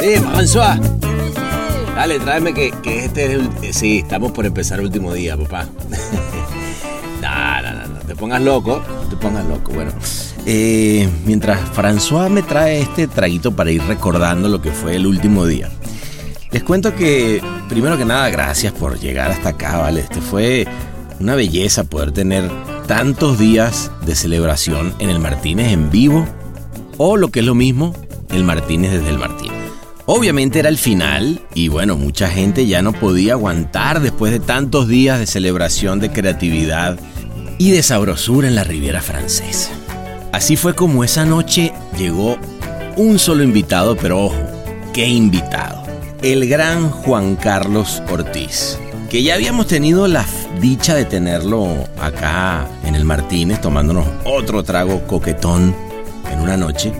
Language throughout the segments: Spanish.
Eh, François. Dale, tráeme que, este es el... eh, Sí, estamos por empezar el último día, papá. no, no, no, no te pongas loco, te pongas loco. Bueno, eh, mientras François me trae este traguito para ir recordando lo que fue el último día. Les cuento que, primero que nada, gracias por llegar hasta acá, ¿vale? Este fue una belleza poder tener tantos días de celebración en el Martínez en vivo, o lo que es lo mismo, el Martínez desde el Martínez. Obviamente era el final y bueno, mucha gente ya no podía aguantar después de tantos días de celebración de creatividad y de sabrosura en la Riviera Francesa. Así fue como esa noche llegó un solo invitado, pero ojo, qué invitado. El gran Juan Carlos Ortiz, que ya habíamos tenido la dicha de tenerlo acá en el Martínez tomándonos otro trago coquetón en una noche,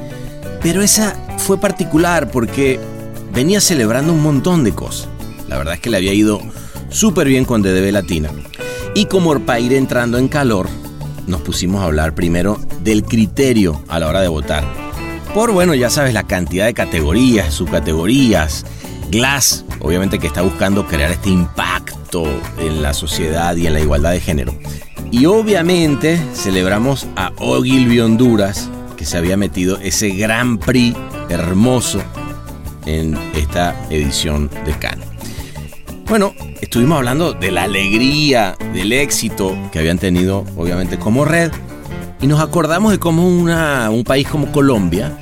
pero esa fue particular porque venía celebrando un montón de cosas. La verdad es que le había ido súper bien con DDB Latina. Y como para ir entrando en calor, nos pusimos a hablar primero del criterio a la hora de votar. Por, bueno, ya sabes, la cantidad de categorías, subcategorías. Glass, obviamente que está buscando crear este impacto en la sociedad y en la igualdad de género. Y obviamente celebramos a Ogilvy Honduras, que se había metido ese Gran Prix hermoso en esta edición de Cannes. Bueno, estuvimos hablando de la alegría, del éxito que habían tenido, obviamente, como red, y nos acordamos de cómo un país como Colombia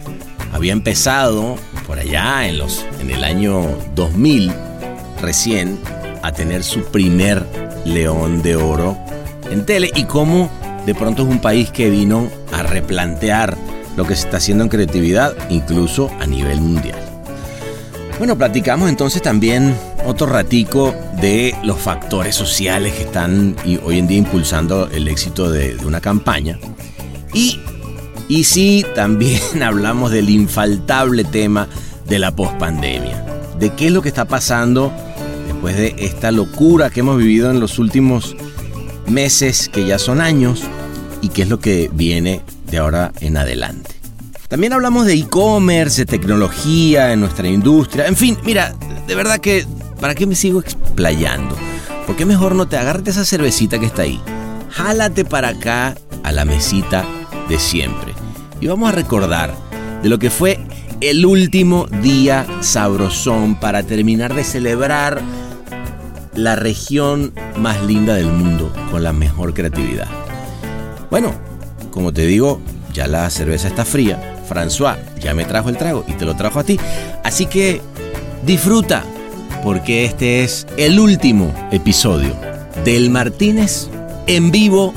había empezado por allá en, los, en el año 2000, recién, a tener su primer león de oro en tele, y cómo de pronto es un país que vino a replantear lo que se está haciendo en creatividad, incluso a nivel mundial. Bueno, platicamos entonces también otro ratico de los factores sociales que están hoy en día impulsando el éxito de, de una campaña. Y, y sí, también hablamos del infaltable tema de la pospandemia. De qué es lo que está pasando después de esta locura que hemos vivido en los últimos meses, que ya son años, y qué es lo que viene de ahora en adelante. También hablamos de e-commerce, de tecnología en nuestra industria. En fin, mira, de verdad que, ¿para qué me sigo explayando? ¿Por qué mejor no te agarres esa cervecita que está ahí? Jálate para acá a la mesita de siempre. Y vamos a recordar de lo que fue el último día sabrosón para terminar de celebrar la región más linda del mundo con la mejor creatividad. Bueno, como te digo, ya la cerveza está fría. François ya me trajo el trago y te lo trajo a ti. Así que disfruta, porque este es el último episodio del Martínez en vivo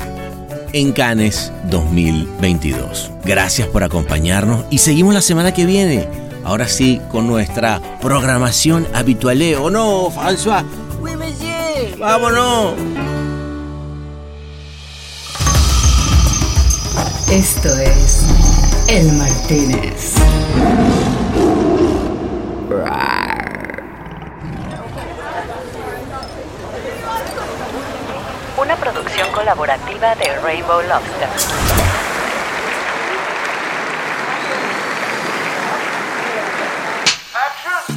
en Cannes 2022. Gracias por acompañarnos y seguimos la semana que viene. Ahora sí, con nuestra programación habitual. ¿O no, François? Vámonos. Esto es El Martínez. Una producción colaborativa de Rainbow Lobster.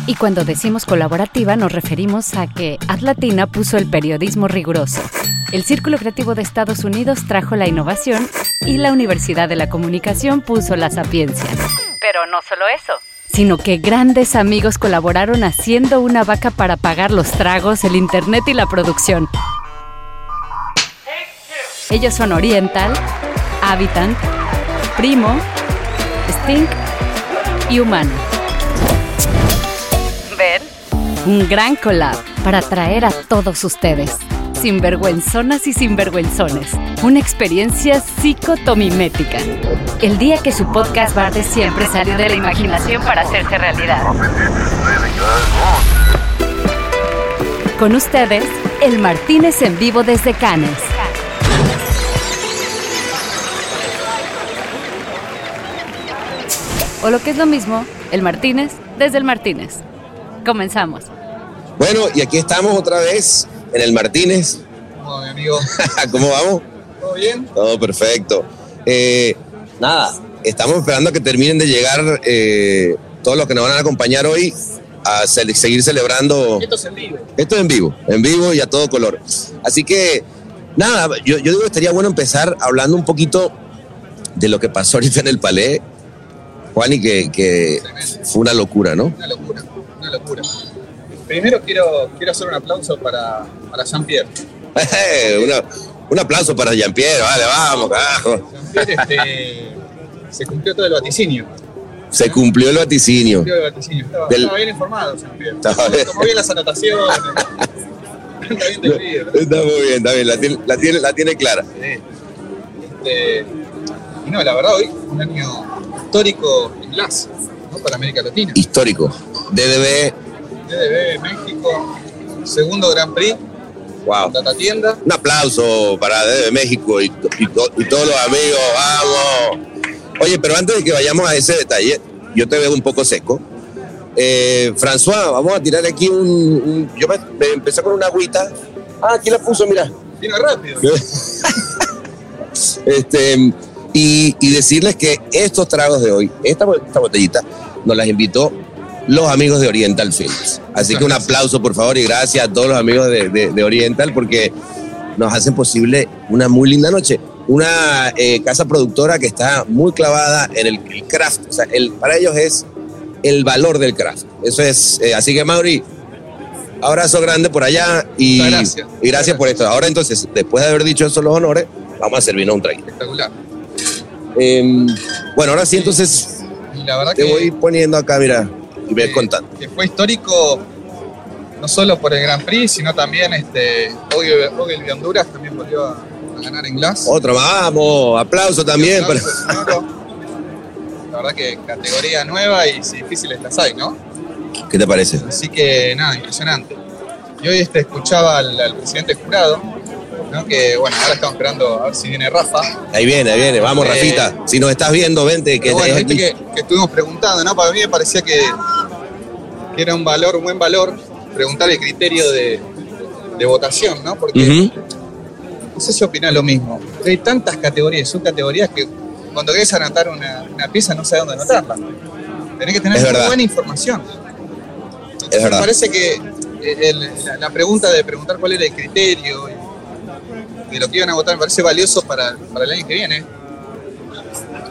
Y cuando decimos colaborativa nos referimos a que Atlatina puso el periodismo riguroso. El Círculo Creativo de Estados Unidos trajo la innovación y la Universidad de la Comunicación puso la sapiencia. Pero no solo eso, sino que grandes amigos colaboraron haciendo una vaca para pagar los tragos, el internet y la producción. Ellos son Oriental, Habitant, Primo, Stink y Humano. Un gran collab para atraer a todos ustedes. sinvergüenzonas y sinvergüenzones. Una experiencia psicotomimética. El día que su podcast bar de siempre salió de la imaginación para hacerse realidad. Con ustedes, el Martínez en vivo desde Cannes. O lo que es lo mismo, el Martínez desde el Martínez. Comenzamos. Bueno, y aquí estamos otra vez en el Martínez. ¿Cómo, mi amigo? ¿Cómo vamos? ¿Todo bien? Todo perfecto. Eh, nada, estamos esperando a que terminen de llegar eh, todos los que nos van a acompañar hoy a seguir celebrando. Esto es en vivo. Esto es en vivo, en vivo y a todo color. Así que, nada, yo, yo digo que estaría bueno empezar hablando un poquito de lo que pasó ahorita en el Palais, Juan, y que, que fue una locura, ¿no? Una locura, una locura. Primero quiero, quiero hacer un aplauso para, para Jean-Pierre. Una- un aplauso para Jean-Pierre, vale, vamos, carajo. Jean-Pierre este, se cumplió todo el vaticinio. Se cumplió el vaticinio. Cumplió el vaticinio. Estaba, Del- estaba bien informado, Jean-Pierre. Tomó bien las anotaciones. Está bien definido. Está muy bien, está bien, la tiene, la tiene, la tiene clara. Sí. Este, y no, la verdad, hoy un año histórico en Glass, ¿no? Para América Latina. Histórico. DDB, DDB, México, segundo Grand Prix, wow. Data Tienda. Un aplauso para DDB México y, y to- y todos los amigos, vamos. Oye, pero antes de que vayamos a ese detalle, yo te veo un poco seco. Eh, François, vamos a tirar aquí un, un- Yo me, me empecé con una agüita. Ah, aquí la puso, mira. Vino rápido. Este, y, y decirles que estos tragos de hoy, esta, esta botellita, nos las invitó los amigos de Oriental Films. Así que un aplauso, por favor, y gracias a todos los amigos de, de- de Oriental porque nos hacen posible una muy linda noche. Una eh, casa productora que está muy clavada en el, el craft. O sea, el, para ellos es el valor del craft. Eso es. eh, así que, Mauri, abrazo grande por allá y, gracias. y gracias por esto. Ahora, entonces, después de haber dicho eso, los honores, vamos a servirnos un traguito. Espectacular. Eh, bueno, ahora sí, entonces Y la verdad te que, voy poniendo acá, mira, y que- contando. que fue histórico no solo por el Grand Prix, sino también este, Ogilvy de Honduras también volvió a, a ganar en Glass. Otro, vamos, aplauso también. para- Sonoro. La verdad que categoría nueva y si difíciles las hay, ¿no? ¿Qué te parece? Así que nada, impresionante. Y hoy este, escuchaba al, al presidente jurado, ¿no? que bueno, ahora estamos esperando a ver si viene Rafa. Ahí viene, ahí viene, vamos, Eh, Rafita. Si nos estás viendo, vente, que bueno, es que, que estuvimos preguntando, ¿no? Para mí me parecía que, que era un valor, un buen valor, preguntar el criterio de, de votación, ¿no? Porque Ujú. no sé si opinás lo mismo. hay tantas categorías, son categorías que cuando querés anotar una, una pieza no sabes dónde anotarla. Tenés que tener Es muy verdad. buena información. Es Me verdad. parece que eh, el- la, la pregunta de preguntar cuál era el criterio de lo que iban a votar me parece valioso para, para el año que viene.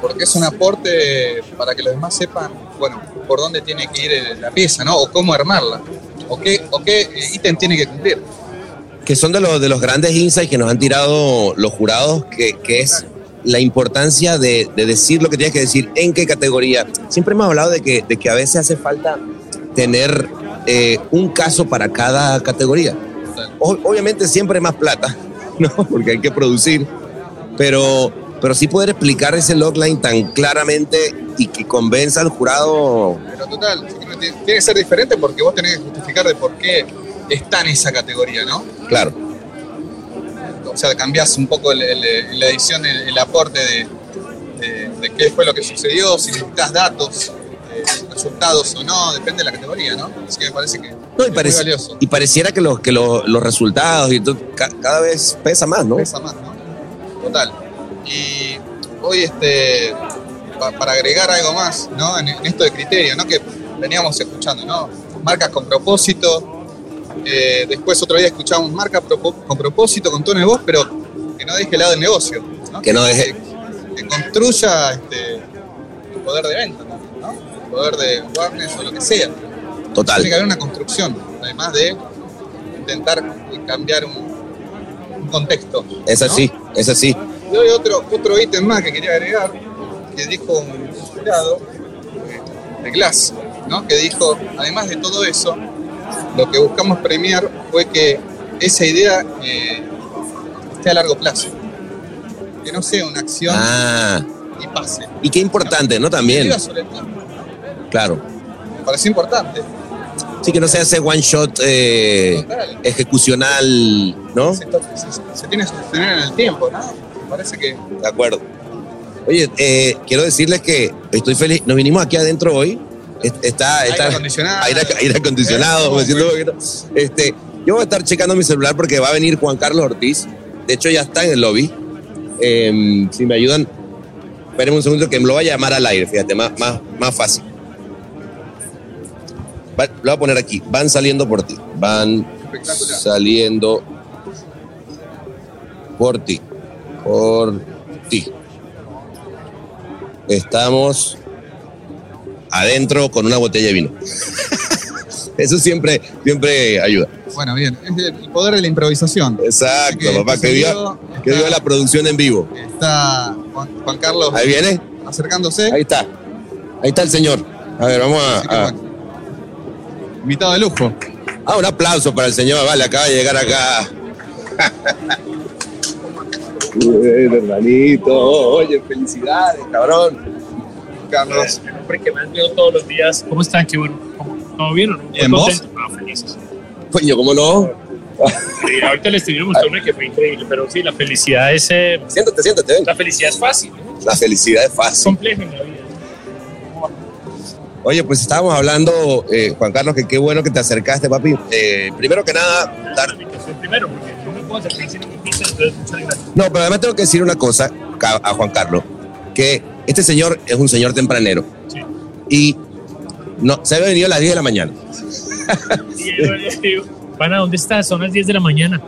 Porque es un aporte para que los demás sepan, bueno, por dónde tiene que ir la pieza, ¿no? O cómo armarla. O qué, o qué eh, ítem tiene que cumplir. que son de los, de los grandes insights que nos han tirado los jurados, que, que es la importancia de, de decir lo que tienes que decir, en qué categoría. Siempre hemos hablado de que, de que a veces hace falta tener eh, un caso para cada categoría. Obviamente siempre más plata, ¿no? Porque hay que producir, pero, pero sí poder explicar ese logline tan claramente y que convenza al jurado. Pero total, tiene que ser diferente porque vos tenés que justificar de por qué está en esa categoría, ¿no? Claro, o sea, cambiás un poco el- el- en la edición el, aporte de, de- de qué fue lo que sucedió, si necesitas datos, resultados o no, depende de la categoría, ¿no? Así que me parece que No, y, es muy valioso. y pareciera que, los, que los, los resultados y todo, ca- cada vez pesa más, ¿no? Pesa más, ¿no? Total. Y hoy, este, pa- para agregar algo más, ¿no? En, en esto de criterio, ¿no? Que veníamos escuchando, ¿no? Marcas con propósito. eh, después otro día escuchábamos marca propo- con propósito, con tono de voz, pero que no deje de lado el negocio. ¿no? Que no deje- Que, que construya este, el poder de venta, ¿no? Poder de awareness o lo que sea. Total. Tiene que haber una construcción, además de intentar cambiar un, un contexto. Es ¿no? así, es así. Y hoy otro, otro ítem más que quería agregar, que dijo un jurado eh, de Glass, ¿no? que dijo, además de todo eso, lo que buscamos premiar fue que esa idea eh, esté a largo plazo. Que no sea una acción Ah, y pase. y qué importante, ¿no? También, claro. Me parece importante. Sí, que no sea ese one shot eh, ejecucional, ¿no? Se, se- se tiene que sostener en el tiempo, ¿no? Me parece que De acuerdo. Oye, eh, quiero decirles que estoy feliz. Nos vinimos aquí adentro hoy. Es- Está, está aire acondicionado. aire, aire acondicionado. Me siento poquito- este, yo voy a estar checando mi celular porque va a venir Juan Carlos Ortiz. De hecho, ya está en el lobby. Eh, si me ayudan, espérenme un segundo que me lo voy a llamar al aire, fíjate, más, más, más fácil. Va- lo voy a poner aquí. Van saliendo por ti. Van saliendo por ti. Por ti. Estamos adentro con una botella de vino. Eso siempre, siempre ayuda. Bueno, bien. Es el poder de la improvisación. Exacto, Que papá. este Que viva, que la producción en vivo. Está Juan, Juan Carlos Ahí viene. acercándose. Ahí está. Ahí está el señor. A ver, vamos a. a- bueno. Invitado de lujo. Ah, un aplauso para el señor. Vale, acaba de llegar acá. Bueno, hermanito. Oye, felicidades, cabrón. Carlos. El hombre que más veo todos los días. ¿Cómo están? Qué bueno. ¿Cómo- ¿Todo bien o no? Bien, Muy ¿vos? Ah, felices. Coño, ¿cómo no? Sí, ahorita les estoy mostrando que fue increíble, pero sí, la felicidad es. eh, Siéntate, siéntate, ven. la felicidad es fácil, ¿no? La felicidad es es fácil. complejo en la vida. Oye, pues estábamos hablando, eh, Juan Carlos, que qué bueno que te acercaste, papi. Eh, primero que nada, dar... Primero, porque no me puedo acercar sin un invito, entonces muchas gracias. No, pero además tengo que decir una cosa a Juan Carlos, que este señor es un señor tempranero Sí. y no, se había venido a las 10 de la mañana. Y yo Pana, ¿dónde estás? Son las 10 de la mañana.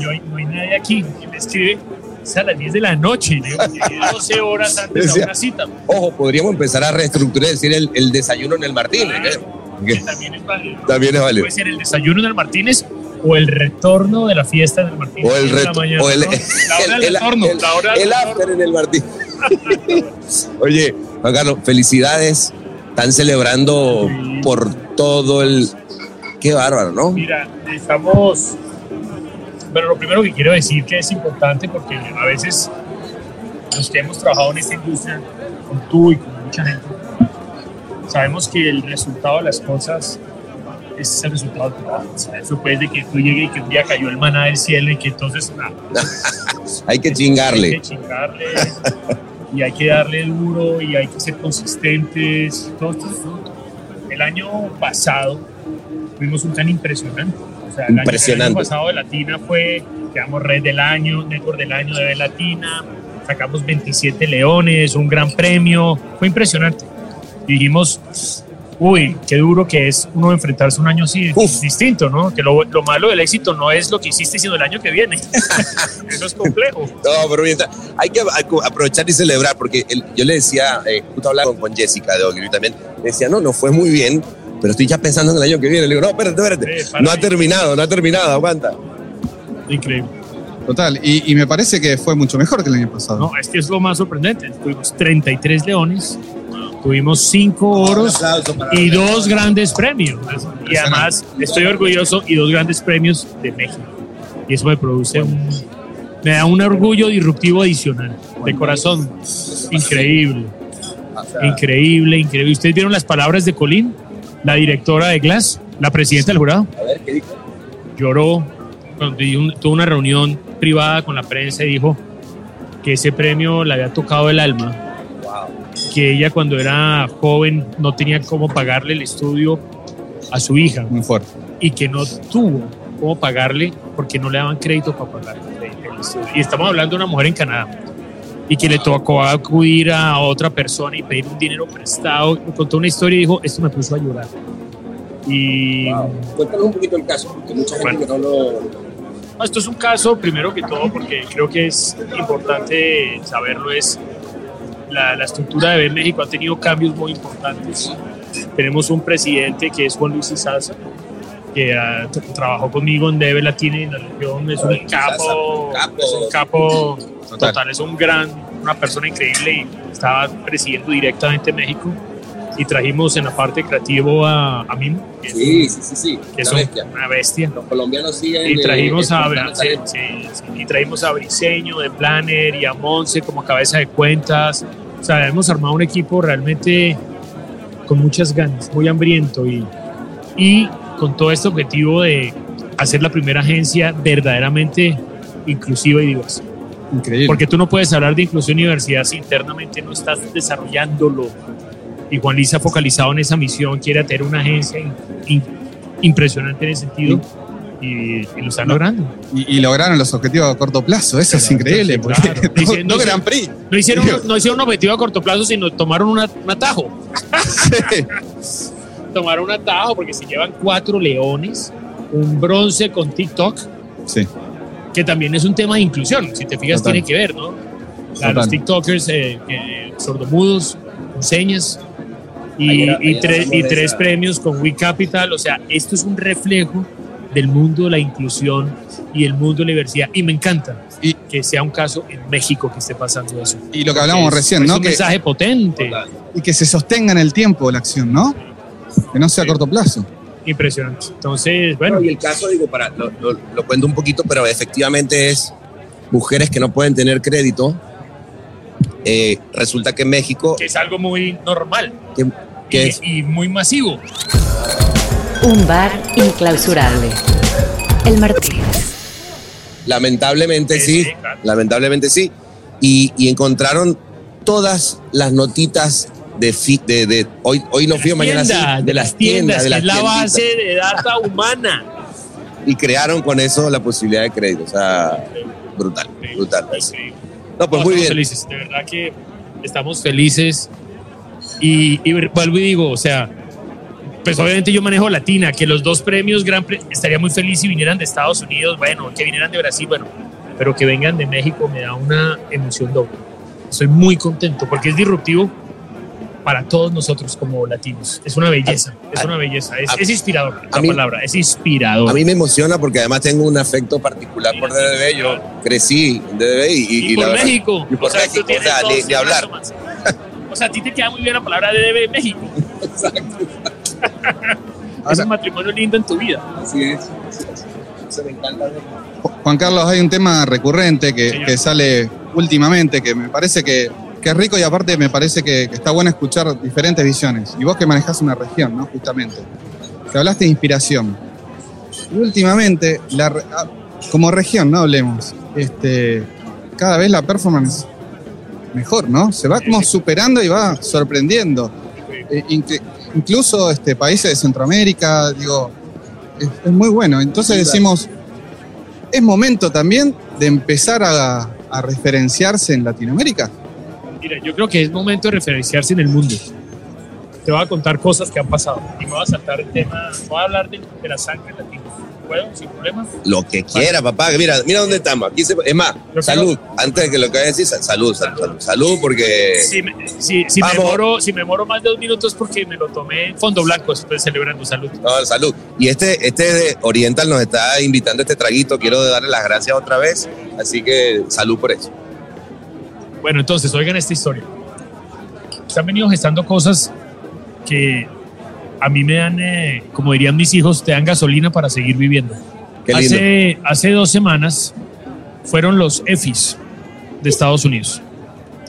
No hay nadie aquí. Y me escribe, es a las 10 de la noche. Y le digo, llegué 12 horas antes a una cita. Ojo, podríamos empezar a reestructurar, decir el, el desayuno en el Martínez. ¿eh? Que también es válido. También es válido. Puede ser el desayuno en el Martínez o el retorno de la fiesta en el Martínez. O el, de la reto- mañana, o el, ¿no? La hora el- del el- retorno. el- la hora del el retorno. after en el Martín. Oye, Juan Carlos, felicidades. Están celebrando Sí. por todo el. Qué bárbaro, ¿no? Mira, estamos. Pero lo primero que quiero decir que es importante porque a veces los que hemos trabajado en esta industria, con tú y con mucha gente, sabemos que el resultado de las cosas es el resultado del trabajo. O sea, eso puede de que tú llegues y que un día cayó el maná del cielo y que entonces ah, Hay que Hay chingarle. que chingarle y hay que darle duro y hay que ser consistentes. Todo esto. El año pasado tuvimos un tan impresionante. Sea, el año- Impresionante. El año, pasado de Latina fue, quedamos red del año, network del año de Latina, sacamos 27 leones, un gran premio. Fue impresionante. Dijimos, uy, qué duro que es uno enfrentarse un año así Uf. distinto, ¿no? Que lo, lo malo del éxito no es lo que hiciste, sino el año que viene. Eso es complejo. No, pero mientras- hay que aprovechar y celebrar, porque el- yo le decía, eh, justo hablaba con, con Jessica de Ogilvy también, le decía, no, no fue muy bien, pero estoy ya pensando en el año que viene. Le digo, no, espérate, espérate. Sí, no ha ahí. terminado, no ha terminado, aguanta. Increíble. Total. Y, y me parece que fue mucho mejor que el año pasado. No, es que es lo más sorprendente. Tuvimos 33 leones, tuvimos 5 oros y dos grandes premios. Y además estoy orgulloso y dos grandes premios de México. Y eso me produce un, me da un orgullo disruptivo adicional. De corazón. Increíble. Increíble, increíble. ¿Ustedes vieron las palabras de Colín, la directora de Glass, la presidenta del jurado? A ver, ¿qué dijo? lloró tuvo una reunión privada con la prensa y dijo que ese premio le había tocado el alma, que ella cuando era joven no tenía cómo pagarle el estudio a su hija Muy fuerte. y que no tuvo cómo pagarle porque no le daban crédito para pagar el estudio. Y estamos hablando de una mujer en Canadá y que le tocó acudir a otra persona y pedir un dinero prestado. Me contó una historia y dijo, esto me puso a llorar. Y Cuéntanos un poquito el caso, porque mucha gente Bueno. que no lo... No, Esto es un caso, primero que todo, porque creo que es importante saberlo, es la, la estructura de B México ha tenido cambios muy importantes. Tenemos un presidente que es Juan Luis Izaza, que tra- trabajó conmigo en DB Latina y en la región, es un capo, es un capo Total. total, es un gran, una persona increíble y estaba presidiendo directamente México. y trajimos en la parte creativa a, a Mimo, que, Sí, sí, sí, sí. que es Una un- bestia. una bestia. Los colombianos siguen. Y trajimos a, sí, sí, y trajimos a Briseño de Planner y a Monse como cabeza de cuentas. O sea, hemos armado un equipo realmente con muchas ganas, muy hambriento y, y con todo este objetivo de hacer la primera agencia verdaderamente inclusiva y diversa. Increíble. Porque tú no puedes hablar de inclusión y diversidad si internamente no estás desarrollándolo. Y Juan Luis ha focalizado en esa misión, quiere tener una agencia in- in- impresionante en ese sentido y, y lo están logrando. y, y lograron los objetivos a corto plazo. Eso es Claro, increíble. sí, porque claro. no, Dice- no no Grand Prix. No hicieron, no hicieron un objetivo a corto plazo, sino tomaron un atajo. Sí. Tomaron un atajo porque si llevan cuatro leones, un bronce con TikTok, Sí. que también es un tema de inclusión, si te fijas Total. tiene que ver, ¿no? A los Total. TikTokers eh, eh, sordomudos, con señas, y, Ayer- y ayer tres, hablamos y tres premios con We Capital, o sea, esto es un reflejo del mundo de la inclusión y el mundo de la diversidad, y me encanta Y- que sea un caso en México que esté pasando eso. Y lo que hablábamos Es- recién, es ¿no? un Que, mensaje potente, y que se sostenga en el tiempo la acción, ¿no? Que no sea a Sí. corto plazo. impresionante. Entonces, bueno, y el caso, digo, para, lo, lo- lo cuento un poquito, pero efectivamente es mujeres que no pueden tener crédito. Eh, resulta que en México, que es algo muy normal que, que y, es, y muy masivo. Un bar inclausurable. El Martínez. lamentablemente Sí, sí, sí, claro. lamentablemente sí, y, y encontraron todas las notitas de, de, de- hoy, hoy no fui, mañana sí, Tiendas, de las tiendas, de las es la base de data humana. y crearon con eso la posibilidad de crédito, o sea, brutal, brutal. No, pues No, muy bien. felices, de verdad que estamos felices. Y, y vuelvo y digo, o sea, pues obviamente yo manejo Latina, que los dos premios Gran Pre- estaría muy feliz si vinieran de Estados Unidos, bueno, que vinieran de Brasil, bueno, pero que vengan de México me da una emoción doble. Estoy muy contento porque es disruptivo para todos nosotros como latinos. Es una belleza, es una belleza, es, a- es inspirador la mí- palabra, es inspirador. A mí me emociona porque además tengo un afecto particular por DDB. Yo crecí en DDB y, y- y, y por la verdad- México. y por o sea, México, o tienes sea, dos ni, ni hablar. más. O sea, a ti te queda muy bien la palabra DDB México. es un matrimonio lindo en tu vida. Así es. Eso me encanta. Juan Carlos, hay un tema recurrente que sale últimamente que me parece que, es rico y aparte me parece que, está bueno escuchar diferentes visiones. Y vos que manejás una región, ¿no? Justamente. Que hablaste de inspiración. Y últimamente, ah, como región, no hablemos, este, cada vez la performance mejor, ¿no? Se va como superando y va sorprendiendo. Eh, inclu- incluso este, países de Centroamérica, digo, es, muy bueno. Entonces decimos, es momento también de empezar a referenciarse en Latinoamérica. Mira, yo creo que es momento de referenciarse en el mundo. Te voy a contar cosas que han pasado y me voy a saltar el tema, voy a hablar de, de la sangre latina. ¿Puedo? ¿Sin problema? Lo que quiera, papá. Mira, mira dónde estamos. Aquí se- es más, Yo salud. Antes de que lo que vaya a decir, salud, salud, salud, salud, porque Si me, si, si me demoro, si me demoro más de dos minutos porque me lo tomé en fondo blanco, estoy celebrando salud. no, salud. Y este, este de Oriental nos está invitando a este traguito. Quiero darle las gracias otra vez. Así que salud por eso. Bueno, entonces, oigan esta historia. Se han venido gestando cosas que a mí me dan, eh, como dirían mis hijos, te dan gasolina para seguir viviendo. Hace, hace dos semanas fueron los EFIs de Estados Unidos.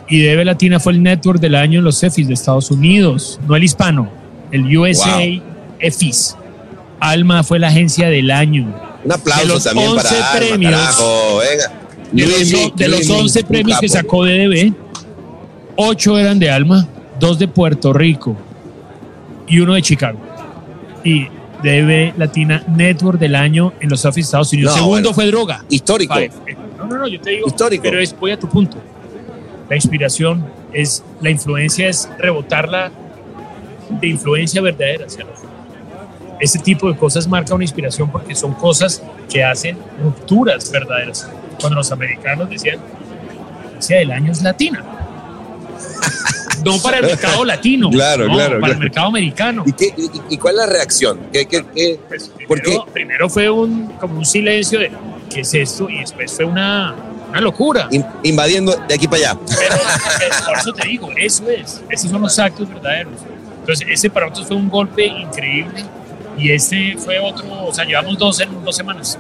Y DB Latina fue el network del año en los EFIs de Estados Unidos, no el hispano, el USA Wow. EFIs. Alma fue la agencia del año. Un de aplauso los también para 11 Alma, premios, carajo. Venga. De los, de Mick, 11 un premios que sacó DDB, 8 eran de Alma, 2 de Puerto Rico y uno de Chicago. Y DDB Latina Network del año en los Estados Unidos. No, Segundo bueno. fue Droga. Histórico. No, no, no, yo te digo. Histórico. Pero es, voy a tu punto. La inspiración es, la influencia es rebotarla de influencia verdadera Ese tipo de cosas marca una inspiración porque son cosas que hacen rupturas verdaderas. Cuando los americanos decían, la del año es latina. No para el mercado latino, Claro, no, claro, para claro. el mercado americano. ¿Y, qué- y- y cuál es la reacción? ¿Qué, qué, qué? Pues ¿Por primero, primero fue un, como un silencio de ¿qué es esto? Y después fue una, una locura. In- invadiendo de aquí para allá. Pero por eso te digo, eso es, esos son los actos verdaderos. Entonces, ese para nosotros fue un golpe increíble y este fue otro, o sea, llevamos dos en dos semanas.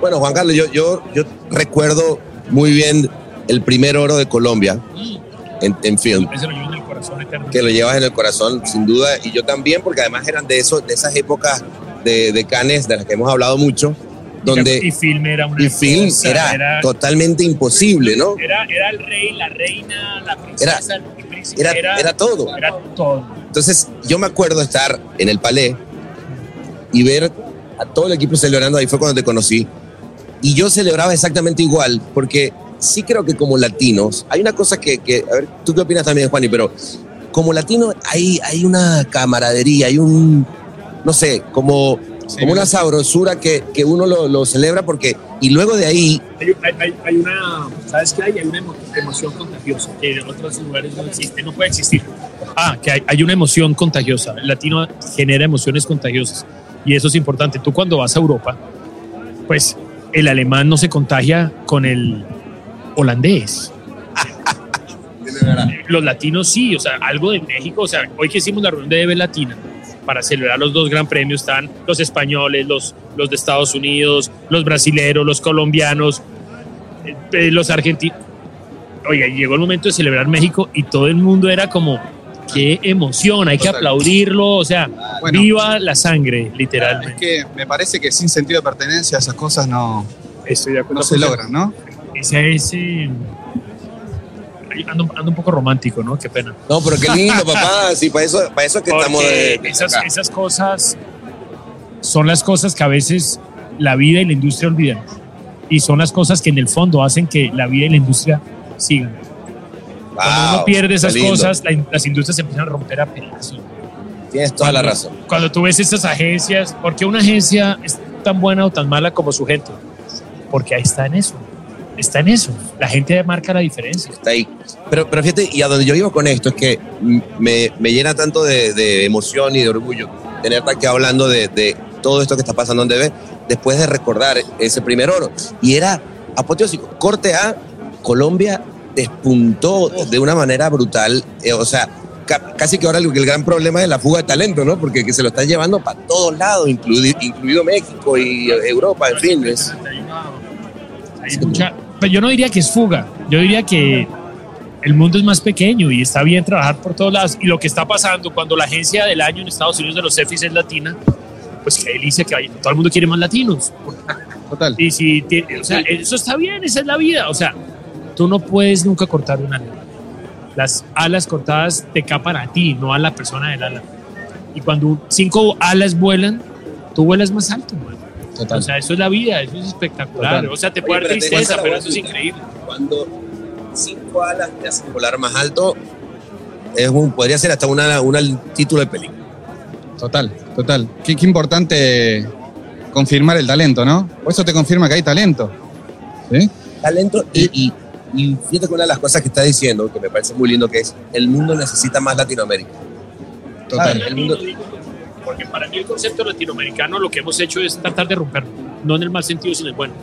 Bueno, Juan Carlos, yo, yo, yo recuerdo muy bien el primer oro de Colombia Mm. en, en film. Ese lo llevo en el corazón eterno. que lo llevas en el corazón, sin duda, y yo también, porque además eran de, esos, de esas épocas de, de Cannes de las que hemos hablado mucho, donde y film era una y film cosa, era, era, totalmente imposible, ¿no? era, era el rey, la reina, la princesa, el príncipe, Era, era todo. era todo. Entonces, yo me acuerdo estar en el palais y ver a todo el equipo celebrando, ahí fue cuando te conocí, y yo celebraba exactamente igual, porque sí creo que como latinos, hay una cosa que, que a ver, tú qué opinas también, Juani, pero como latinos hay, hay una camaradería, hay un, no sé, como, Sí, como una sabrosura que, que uno lo, lo celebra porque, y luego de ahí, Hay, hay- hay- una, ¿sabes qué hay? Hay una emo- emoción contagiosa que en otros lugares no existe, no puede existir. Ah, que hay, hay una emoción contagiosa. El latino genera emociones contagiosas y eso es importante. Tú cuando vas a Europa, pues el alemán no se contagia con el holandés. Los latinos sí, o sea, algo de México, o sea, hoy que hicimos la reunión de DB Latina para celebrar los dos gran premios están los españoles, los, los de Estados Unidos, los brasileros, los colombianos, eh, eh, los argentinos. Oiga, llegó el momento de celebrar México y todo el mundo era como, qué emoción, hay que Total. aplaudirlo, o sea, Bueno. viva la sangre, Es literalmente. que me parece que sin sentido de pertenencia esas cosas no, Estoy de acuerdo no se logran, ¿no? Ese es... eh, ando, ando un poco romántico, ¿no? Qué pena. no, pero qué lindo, papá, sí, para eso, para eso es que estamos de, Porque esas, acá. esas cosas son las cosas que a veces la vida y la industria olvidan. Y son las cosas que en el fondo hacen que la vida y la industria sigan. Cuando uno pierde esas cosas, la in- las industrias se empiezan a romper a pedazos. Tienes toda la Cuando- razón. Cuando tú ves estas agencias, ¿por qué una agencia es tan buena o tan mala como su gente? Porque ahí está en eso. Está en eso. La gente marca la diferencia. está ahí. Pero, pero fíjate, y a donde yo iba con esto es que m- me, me llena tanto de, de emoción y de orgullo tenerte aquí hablando de, de todo esto que está pasando en DB después de recordar ese primer oro. Y era apoteósico. Corte A, Colombia despuntó de una manera brutal. eh, o sea, ca- casi que ahora el, el gran problema es la fuga de talento, ¿no? Porque que se lo están llevando para todos lados, incluido, incluido México y Europa, en fin. es- Hay mucha- pero yo no diría que es fuga, yo diría que el mundo es más pequeño y está bien trabajar por todos lados. Y lo que está pasando cuando la agencia del año en Estados Unidos de los CEFIS es latina, pues qué delicia que hay. Todo el mundo quiere más latinos. Total. Y si, o sea, eso está bien, esa es la vida. O sea, tú no puedes nunca cortar un ala. Las alas cortadas te capan a ti, no a la persona del ala. Y cuando cinco alas vuelan, tú vuelas más alto. man. Total. O sea, eso es la vida, eso es espectacular. Total. O sea, te Oye, puede dar tristeza, ¿cuánta pero eso es increíble. cuando cinco alas te hacen volar más alto, es un, podría ser hasta una, una título de película. Total, total. Qué, qué importante confirmar el talento, ¿no? Por eso te confirma que hay talento. ¿Sí? Talento y, y, y fíjate que una de las cosas que está diciendo, que me parece muy lindo, que es el mundo necesita más Latinoamérica. Total. el mundo- Porque para mí el concepto latinoamericano lo que hemos hecho es tratar de romperlo, no en el mal sentido, sino en el bueno.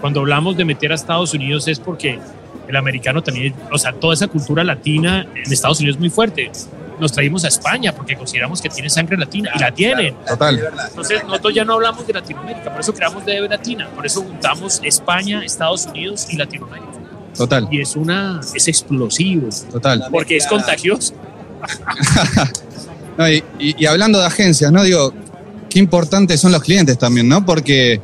Cuando hablamos de meter a Estados Unidos es porque el americano también, o sea, toda esa cultura latina en Estados Unidos es muy fuerte. Nos traímos a España porque consideramos que tiene sangre latina y la tienen. Total. Entonces nosotros ya no hablamos de Latinoamérica, por eso creamos DB Latina, por eso juntamos España, Estados Unidos y Latinoamérica. Total. Y es una, es explosivo, Total. porque es contagioso. No, y, y- y hablando de agencias, ¿no? Digo, qué importantes son los clientes también, ¿no? Porque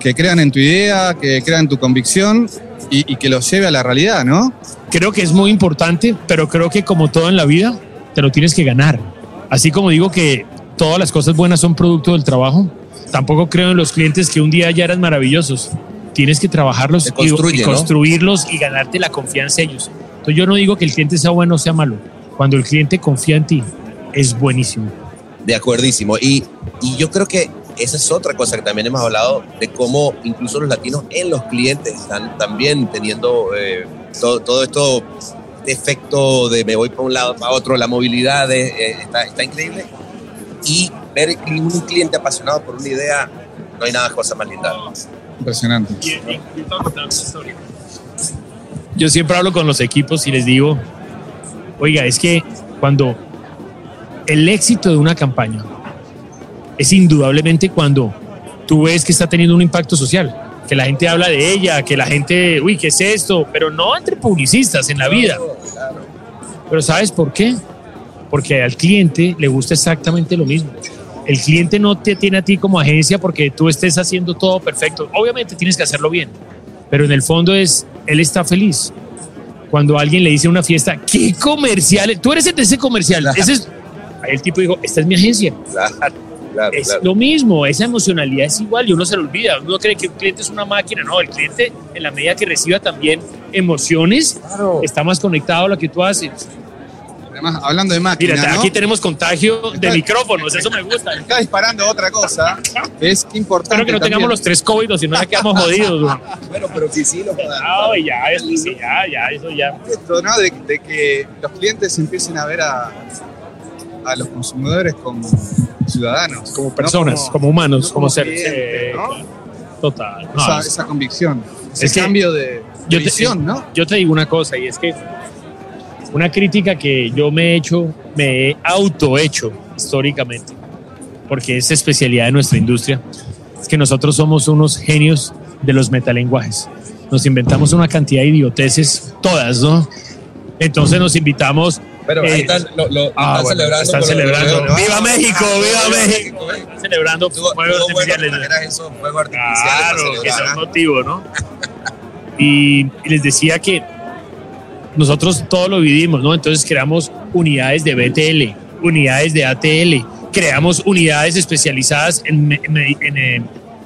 que crean en tu idea, que crean en tu convicción y, y que los lleve a la realidad, ¿no? creo que es muy importante, pero creo que como todo en la vida, te lo tienes que ganar. Así como digo que todas las cosas buenas son producto del trabajo, tampoco creo en los clientes que un día ya eran maravillosos. Tienes que trabajarlos y- y, ¿no? construirlos y ganarte la confianza en ellos. Entonces yo no digo que el cliente sea bueno o sea malo. Cuando el cliente confía en ti, es buenísimo. De acuerdísimo. Y, y yo creo que esa es otra cosa que también hemos hablado, de cómo incluso los latinos en los clientes están también teniendo eh, todo, todo esto, este efecto de me voy para un lado, para otro, la movilidad de- eh, está, está increíble. Y ver un cliente apasionado por una idea, no hay nada cosa más linda. Impresionante. Yo siempre hablo con los equipos y les digo, oiga, es que cuando el éxito de una campaña es indudablemente cuando tú ves que está teniendo un impacto social, que la gente habla de ella, que la gente, uy, ¿qué es esto? Pero no entre publicistas en la vida. Pero ¿sabes por qué? Porque al cliente le gusta exactamente lo mismo. El cliente no te tiene a ti como agencia porque tú estés haciendo todo perfecto. Obviamente tienes que hacerlo bien, pero en el fondo es, él está feliz. Cuando alguien le dice a una fiesta, ¿qué comercial? Tú eres de ese comercial. Ese es, ahí el tipo dijo, esta es mi agencia. Claro, es claro. lo mismo, esa emocionalidad es igual y uno se lo olvida. Uno cree que un cliente es una máquina. No, el cliente, en la medida que reciba también emociones, Claro. está más conectado a lo que tú haces. Además, hablando de máquina, Mira, ¿no? aquí tenemos contagio de micrófonos, eso me gusta. Está disparando otra cosa, que es que importante Espero que no tengamos también. los tres COVID, si no, ya quedamos jodidos. güey. Bueno, pero sí, sí, lo Ah, ya, eso sí, ya, ya, eso ya. esto, ¿no? De, de que los clientes empiecen a ver a, a los consumidores como ciudadanos. Como ¿no? personas, como, humanos, no como, como seres. clientes, eh, ¿no? Total. No, esa, es- esa convicción, ese Es que cambio de, yo de te- visión, ¿no? yo te digo una cosa, y es que una crítica que yo me he hecho, me he autohecho históricamente, porque es especialidad de nuestra industria, es que nosotros somos unos genios de los metalenguajes. Nos inventamos una cantidad de idioteces, todas, ¿no? Entonces nos invitamos. Pero eh, ahí están, lo, lo- ah, están bueno, celebrando. están los celebrando. ¡Viva México! Ah, ¡Viva México! eh. Están celebrando fuegos artificiales. Claro, que es un motivo, ¿no? Y, y les decía que nosotros todo lo vivimos, ¿no? Entonces creamos unidades de BTL, unidades de ATL, creamos unidades especializadas en, en en, eh,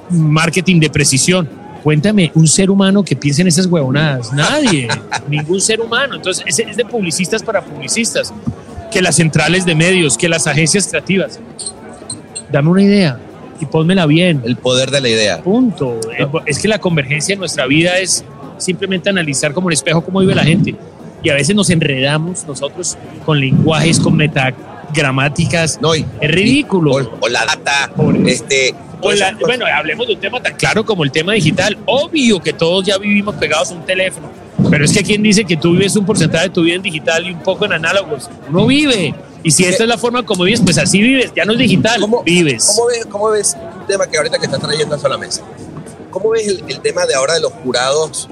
marketing de precisión. Cuéntame, un ser humano que piense en esas huevonadas. Nadie, ningún ser humano. Entonces, es, es de publicistas para publicistas. Que las centrales de medios, que las agencias creativas. Dame una idea y pónmela bien. El poder de la idea. Punto. Eh, Es que la convergencia en nuestra vida es simplemente analizar como un espejo cómo vive la gente. Y a veces nos enredamos nosotros con lenguajes, con metagramáticas. No, y- Es ridículo. O, o la data, este. O la- bueno, hablemos de un tema tan claro como el tema digital. Obvio que todos ya vivimos pegados a un teléfono. Pero es que quien dice que tú vives un porcentaje de tu vida en digital y un poco en análogos. Uno vive. Y si esta es la forma como vives, pues así vives. Ya no es digital, ¿Cómo- vives. ¿Cómo ves, ¿Cómo ves un tema que ahorita que estás trayendo a la mesa? ¿Cómo ves el, el tema de ahora de los jurados?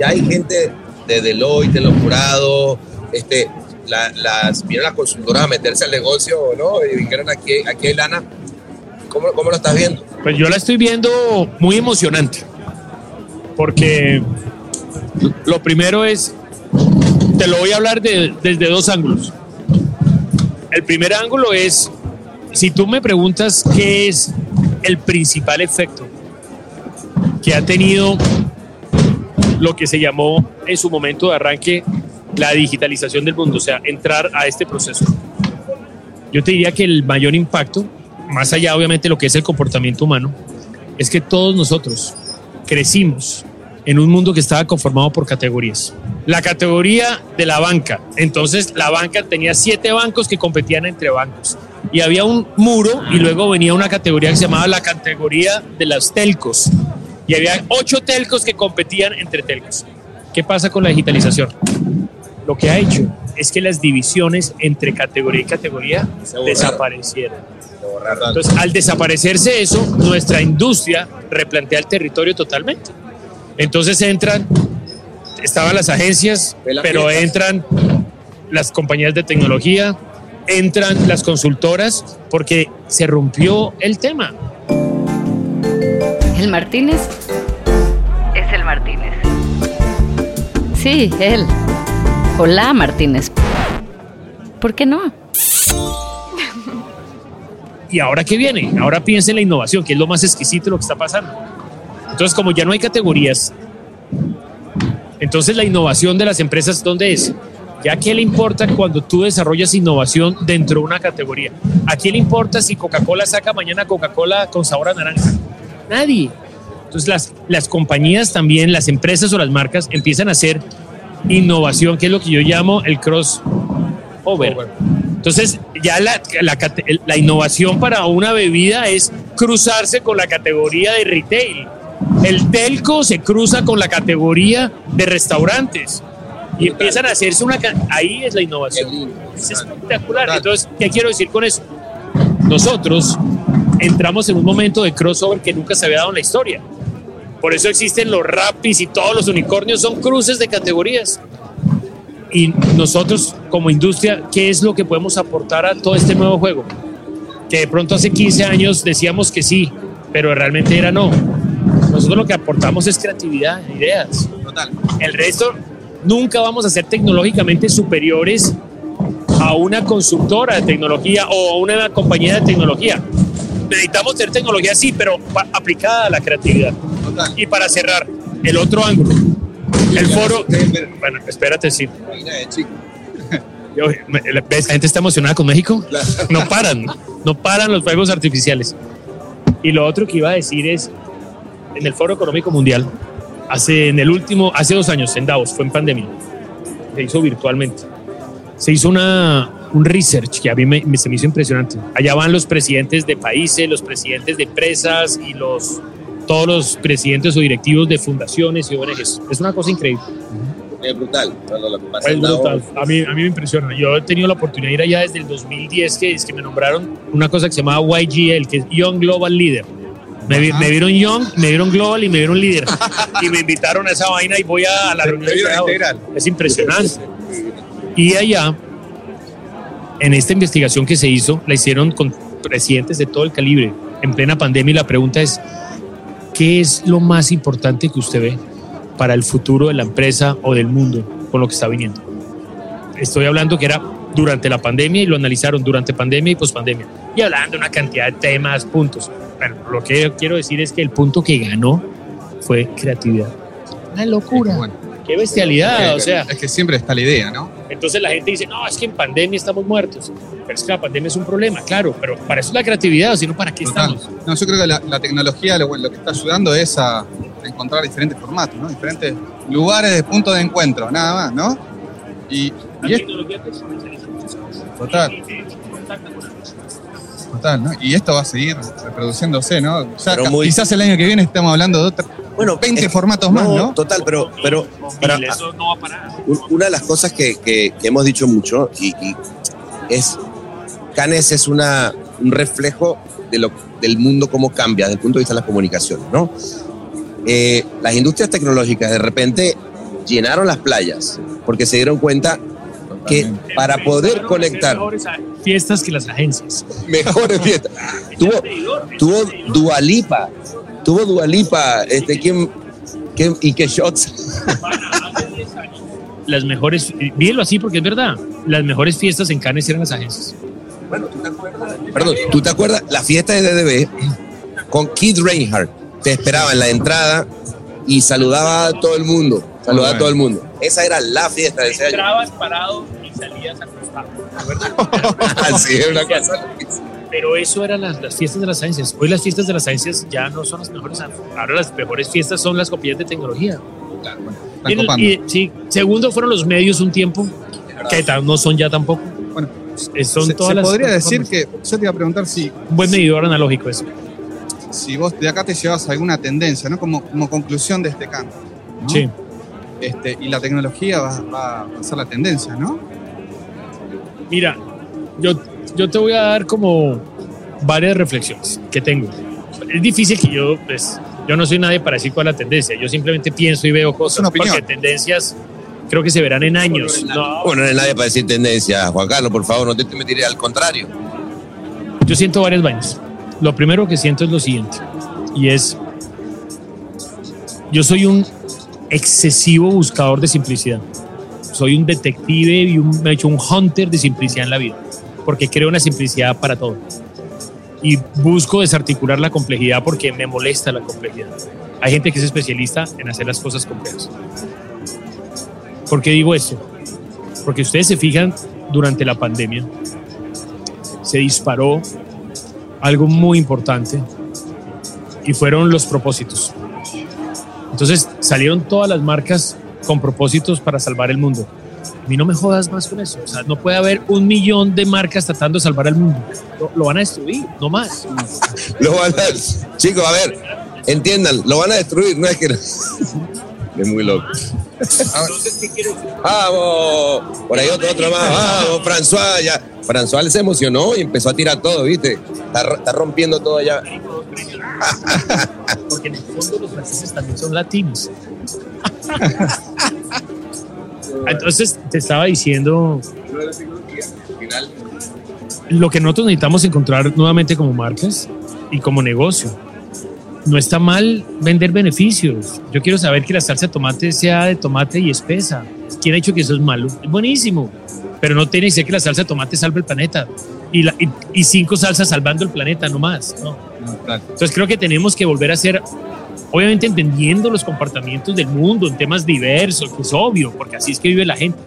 Ya hay gente de Deloitte, de los jurados, este, la- las, vieron las consultoras a meterse al negocio, ¿no? Y dijeron aquí, aquí hay lana. ¿Cómo, ¿Cómo lo estás viendo? Pues yo la estoy viendo muy emocionante. Porque lo primero es, te lo voy a hablar de- desde dos ángulos. El primer ángulo es, si tú me preguntas qué es el principal efecto que ha tenido lo que se llamó en su momento de arranque la digitalización del mundo, o sea, entrar a este proceso. Yo te diría que el mayor impacto, más allá obviamente lo que es el comportamiento humano, es que todos nosotros crecimos en un mundo que estaba conformado por categorías. La categoría de la banca. Entonces la banca tenía siete bancos que competían entre bancos. Y había un muro y luego venía una categoría que se llamaba la categoría de las telcos. Y había ocho telcos que competían entre telcos. ¿Qué pasa con la digitalización? Lo que ha hecho es que las divisiones entre categoría y categoría desaparecieron. Entonces, al desaparecerse eso, nuestra industria replantea el territorio totalmente. Entonces entran, estaban las agencias, pero entran las compañías de tecnología, entran las consultoras, porque se rompió el tema. El Martínez es el Martínez. Sí, él. Hola, Martínez. ¿Por qué no? ¿Y ahora qué viene? Ahora piensa en la innovación, que es lo más exquisito de lo que está pasando. Entonces, como ya no hay categorías, entonces la innovación de las empresas, ¿dónde es? ¿Ya a qué le importa cuando tú desarrollas innovación dentro de una categoría? ¿A quién le importa si Coca-Cola saca mañana Coca-Cola con sabor a naranja? Nadie. Entonces las, las compañías también, las empresas o las marcas empiezan a hacer innovación, que es lo que yo llamo el crossover. Entonces, ya la, la la innovación para una bebida es cruzarse con la categoría de retail. El telco se cruza con la categoría de restaurantes. Y empiezan a hacerse una... Ahí es la innovación. Es espectacular. Entonces, ¿qué quiero decir con eso? Nosotros entramos en un momento de crossover que nunca se había dado en la historia. Por eso existen los rapis y todos los unicornios son cruces de categorías. Y nosotros como industria, ¿qué es lo que podemos aportar a todo este nuevo juego? Que de pronto hace 15 años decíamos que sí, pero realmente era no. Nosotros lo que aportamos es creatividad, ideas. Total. El resto, nunca vamos a ser tecnológicamente superiores a una constructora de tecnología o a una compañía de tecnología. Necesitamos tener tecnología, sí, pero aplicada a la creatividad. Total. Y para cerrar, el otro ángulo, el foro. Bueno, espérate, sí. Yo- ¿Ves? La gente está emocionada con México. No paran, no paran los fuegos artificiales. Y lo otro que iba a decir es, en el Foro Económico Mundial, hace, en el último, hace dos años, en Davos, fue en pandemia, se hizo virtualmente. Se hizo una, un research que a mí me, me- se me hizo impresionante. Allá van los presidentes de países, los presidentes de empresas y los, todos los presidentes o directivos de fundaciones y ONGs. Es una cosa increíble. Es brutal. Es. A mí, a mí me impresiona. Yo he tenido la oportunidad de ir allá desde el 2010, que es que me nombraron una cosa que se llamaba YGL, que es Young Global Leader. Me, me vieron Young, me vieron Global y me vieron Líder. y me invitaron a esa vaina y voy a la reunión. Es impresionante. Y allá, en esta investigación que se hizo, la hicieron con presidentes de todo el calibre, en plena pandemia, y la pregunta es, ¿qué es lo más importante que usted ve para el futuro de la empresa o del mundo con lo que está viniendo? Estoy hablando que era durante la pandemia y lo analizaron durante pandemia y pospandemia. Y hablaban de una cantidad de temas, puntos. Bueno, lo que yo quiero decir es que el punto que ganó fue creatividad. Una locura. Bueno, Qué bestialidad, o sea. es que siempre está la idea, ¿no? Entonces la gente dice, no, es que en pandemia estamos muertos. Pero es que la pandemia es un problema, claro, pero para eso es la creatividad, sino para qué Total. estamos. No, yo creo que la, la tecnología lo, lo que está ayudando es a, a encontrar diferentes formatos, ¿no? Diferentes lugares de punto de encuentro, nada más, ¿no? Y, La y es tecnología te exponencializa muchas cosas. Total. Y te otras cosas. Total, ¿no? Y esto va a seguir reproduciéndose, ¿no? Muy- Quizás el año que viene estemos hablando de otra, Bueno, 20 es- formatos más, ¿no? Total, pero, pero para- eso no va a parar. un- una de las cosas que, que- que hemos dicho mucho y, y es Canes es una, un reflejo de lo, del mundo cómo cambia desde el punto de vista de las comunicaciones, ¿no? Eh, las industrias tecnológicas de repente llenaron las playas porque se dieron cuenta que para poder hacer mejores fiestas que las agencias. mejores fiestas. Tuvo, tuvo Dualipa, tuvo Dualipa, este, ¿quién, quién- y qué shots. Las mejores, dígelo así porque es verdad, las mejores fiestas en Cannes eran las agencias. Perdón, ¿tú te acuerdas? La fiesta de DDB con Keith Reinhardt. Te esperaba en la entrada y saludaba a todo el mundo. Saludaba a todo el mundo. Esa era la fiesta de ese año. Entrabas parado salías acostado. Así es una cosa. Pero eso eran las, las fiestas de las agencias. Hoy las fiestas de las agencias ya no son las mejores. Ahora las mejores fiestas son las compañías de tecnología. Claro, bueno, Y el- copando. y- sí, segundo fueron los medios un tiempo, que no son ya tampoco. Bueno, Eh, Son se, todas se las podría decir que, yo te iba a preguntar si, Un buen medidor analógico eso. si vos de acá te llevas alguna tendencia, ¿no? Como, como conclusión de este canto. ¿no? Sí. Este, y la tecnología va, va a ser la tendencia, ¿no? Mira, yo, yo te voy a dar como varias reflexiones que tengo. Es difícil que yo, pues, yo no soy nadie para decir cuál es la tendencia. Yo simplemente pienso y veo cosas. una opinión. Porque tendencias creo que se verán en años. No, Bueno, no hay nadie para decir tendencia. Juan Carlos, por favor, no te, te me tires al contrario. Yo siento varias vainas. Lo primero que siento es lo siguiente, y es, yo soy un excesivo buscador de simplicidad. Soy un detective y un, me he hecho un hunter de simplicidad en la vida, porque creo en la simplicidad para todo. Y busco desarticular la complejidad porque me molesta la complejidad. Hay gente que es especialista en hacer las cosas complejas. ¿Por qué digo esto? Porque ustedes se fijan, durante la pandemia se disparó algo muy importante y fueron los propósitos. Entonces salieron todas las marcas con propósitos para salvar el mundo. A mí no me jodas más con eso. O sea, no puede haber un millón de marcas tratando de salvar al mundo. Lo, lo van a destruir, no más. Lo van a, chicos, a ver, entiendan, lo van a destruir, no es que. Es muy loco. Vamos, por ahí otro, otro más, vamos, François, ya. François se emocionó y empezó a tirar todo, ¿viste? Está, está rompiendo todo allá. Porque en el fondo los franceses también son latinos. Entonces te estaba diciendo lo que nosotros necesitamos encontrar nuevamente como marcas y como negocio. No está mal vender beneficios. Yo quiero saber que la salsa de tomate sea de tomate y espesa. ¿Quién ha dicho que eso es malo? Es buenísimo. Pero no tiene que ser que la salsa de tomate salve el planeta. Y, la- y- y cinco salsas salvando el planeta, no más. No. Entonces creo que tenemos que volver a ser, obviamente entendiendo los comportamientos del mundo en temas diversos, que es obvio, porque así es que vive la gente.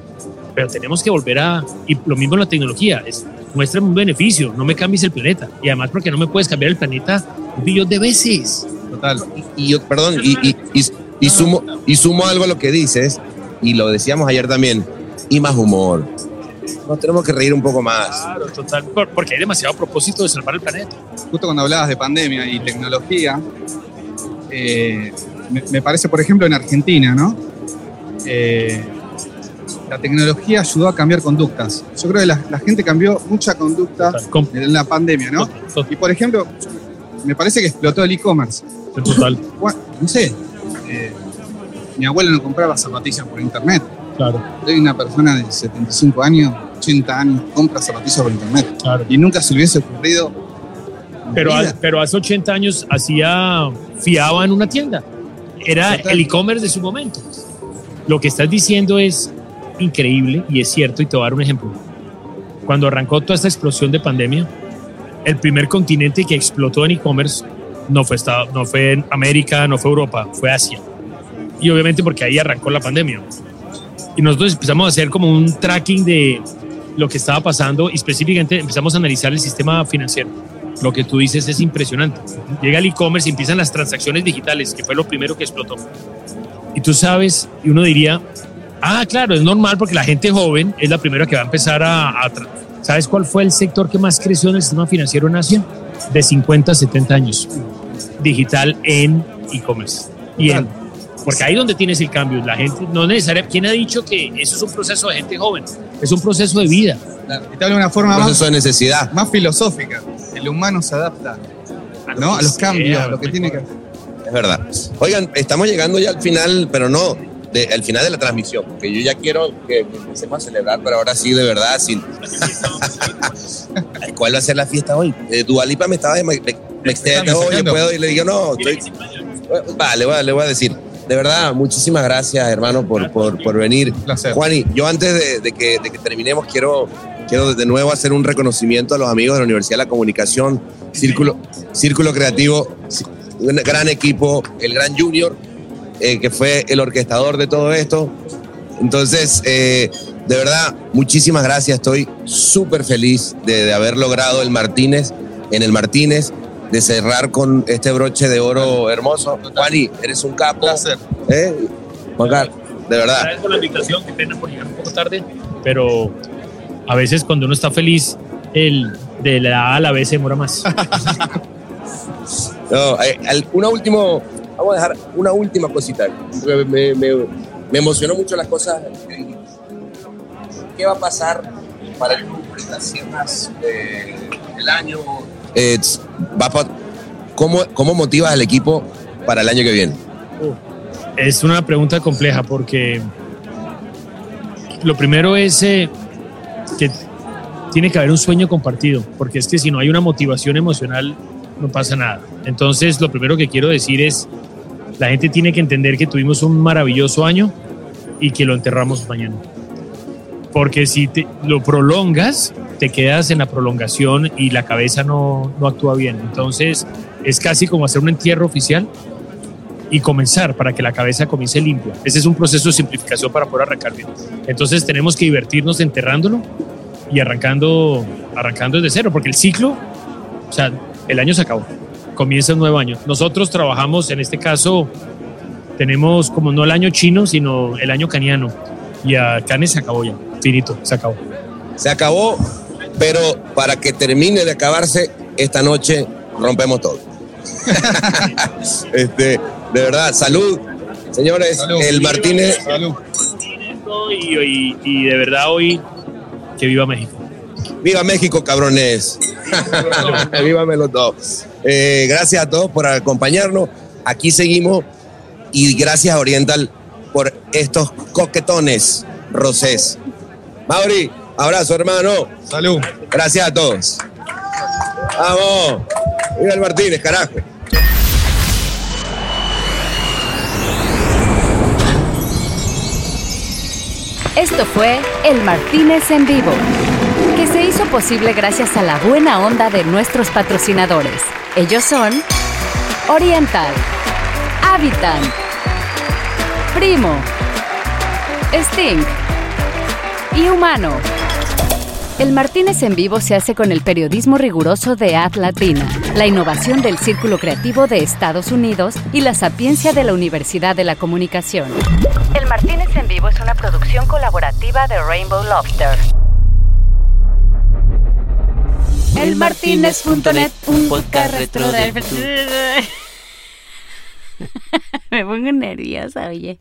Pero tenemos que volver a, y lo mismo en la tecnología, es muéstrame un beneficio, no me cambies el planeta. Y además porque no me puedes cambiar el planeta un billón de veces. Total. Y yo, perdón, y, y, y, y sumo, y sumo algo a lo que dices, y lo decíamos ayer también, y más humor. Nos tenemos que reír un poco más. Claro, total, por- porque hay demasiado propósito de salvar el planeta. Justo cuando hablabas de pandemia y tecnología, eh, me, me parece, por ejemplo, en Argentina, ¿no? Eh, la tecnología ayudó a cambiar conductas. Yo creo que la, la gente cambió mucha conducta Total, en la pandemia, ¿no? total, Y por ejemplo, me parece que explotó el e-commerce. total, No sé, eh, mi abuelo no compraba zapatillas por internet. claro, Hoy una persona de 75 años, 80 años, compra zapatillas por internet. claro. Y nunca se le hubiese ocurrido. Pero, pero hace 80 años hacía, fiaba en una tienda. Era el e-commerce de su momento. Lo que estás diciendo es increíble y es cierto y te voy a dar un ejemplo. Cuando arrancó toda esta explosión de pandemia, el primer continente que explotó en e-commerce no fue, Estado- no fue en América, no fue Europa, fue Asia. Y obviamente porque ahí arrancó la pandemia. Y nosotros empezamos a hacer como un tracking de lo que estaba pasando y específicamente empezamos a analizar el sistema financiero. Lo que tú dices es impresionante. Llega el e-commerce y empiezan las transacciones digitales, que fue lo primero que explotó. Y tú sabes, y uno diría, ah, claro, es normal porque la gente joven es la primera que va a empezar a... a ¿Sabes cuál fue el sector que más creció en el sistema financiero en Asia? De 50 a 70 años. Digital en e-commerce. Y en, porque ahí donde tienes el cambio, la gente no necesariamente... ¿Quién ha dicho que eso es un proceso de gente joven? Es un proceso de vida. Claro, Y te hablo de una forma Un más, proceso de necesidad. más filosófica. El humano se adapta ¿no? a los cambios, a lo que tiene que hacer. Es verdad. Oigan, estamos llegando ya al final, pero no de- al final de la transmisión, porque yo ya quiero que empecemos a celebrar, pero ahora sí, de verdad, sin. ¿Cuál va a ser la fiesta hoy? Eh, Dualipa me estaba. Me, me, me extendió, oye, puedo, y le digo, no, estoy. Vale, vale, le voy a decir. De verdad, muchísimas gracias, hermano, por, por, por venir. Un placer. Juani, yo antes de, de que, de que terminemos, quiero, quiero de nuevo hacer un reconocimiento a los amigos de la Universidad de la Comunicación, Círculo, Círculo Creativo, un gran equipo, el gran Junior, eh, que fue el orquestador de todo esto. Entonces, eh, de verdad, muchísimas gracias. Estoy súper feliz de, de haber logrado el Martínez en el Martínez, de cerrar con este broche de oro hermoso. Juani, eres un Un capo. placer. ¿eh? Juan Carlos, de verdad. Gracias por la invitación, qué pena por llegar un poco tarde, pero a veces cuando uno está feliz, el de la A a la B se demora más. No, eh, una último, vamos a dejar una última cosita. Me, me- me emocionó mucho las cosas. ¿Qué va a pasar para el en las cierras eh, del año? Va pa- ¿cómo, ¿Cómo motivas al equipo para el año que viene? Es una pregunta compleja porque lo primero es eh, que tiene que haber un sueño compartido, porque es que si no hay una motivación emocional no pasa nada. Entonces, lo primero que quiero decir es, la gente tiene que entender que tuvimos un maravilloso año y que lo enterramos mañana. Porque si te- lo prolongas, te quedas en la prolongación y la cabeza no, no actúa bien. Entonces, es casi como hacer un entierro oficial y comenzar para que la cabeza comience limpia. Ese es un proceso de simplificación para poder arrancar bien. Entonces tenemos que divertirnos enterrándolo y arrancando, arrancando desde cero, porque el ciclo, o sea, el año se acabó, comienza un nuevo año. Nosotros trabajamos, en este caso, tenemos como no el año chino, sino el año caniano. Y a Canes se acabó ya, finito, se acabó. Se acabó, pero para que termine de acabarse, esta noche rompemos todo. este, de verdad, salud, Señores, el Martínez. Salud. Y, y- y de verdad hoy, que viva México. Viva México, cabrones. Viva los dos. Eh, gracias a todos por acompañarnos. Aquí seguimos. Y gracias a Oriental por estos coquetones rosés. Mauri, abrazo, hermano. Salud. Gracias a todos. Vamos. Viva el Martínez, carajo. Esto fue El Martínez en vivo, que se hizo posible gracias a la buena onda de nuestros patrocinadores. Ellos son Oriental, Habitant, Primo, Sting y Humano. El Martínez en vivo se hace con el periodismo riguroso de Ad Latina, la innovación del Círculo Creativo de Estados Unidos y la sapiencia de la Universidad de la Comunicación. El Martínez en vivo es una producción colaborativa de Rainbow Lobster. Elmartínez.net, un podcast retro del... Me pongo nerviosa, oye.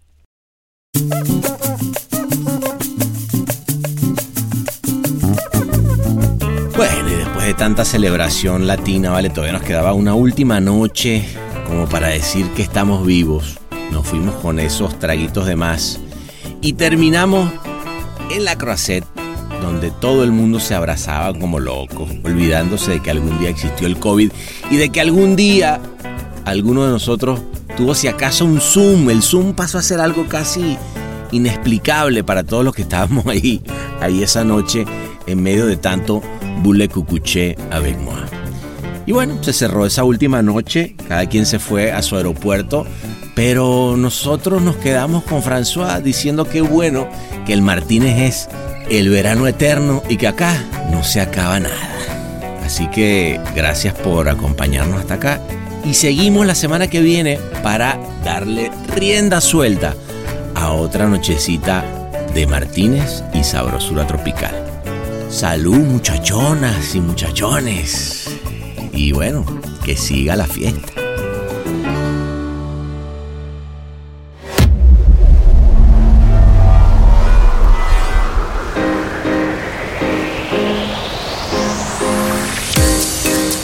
Después de tanta celebración latina, vale, todavía nos quedaba una última noche como para decir que estamos vivos. Nos fuimos con esos traguitos de más y terminamos en la Croisette, donde todo el mundo se abrazaba como locos, olvidándose de que algún día existió el COVID y de que algún día alguno de nosotros tuvo si acaso un Zoom. El Zoom pasó a ser algo casi inexplicable para todos los que estábamos ahí, ahí esa noche en medio de tanto boule cucuché avec moi. Y bueno, se cerró esa última noche, cada quien se fue a su aeropuerto, pero nosotros nos quedamos con François diciendo que bueno, que el Martínez es el verano eterno y que acá no se acaba nada. Así que gracias por acompañarnos hasta acá y seguimos la semana que viene para darle rienda suelta a otra nochecita de Martínez y sabrosura tropical. Salud muchachonas y muchachones. Y bueno, que siga la fiesta.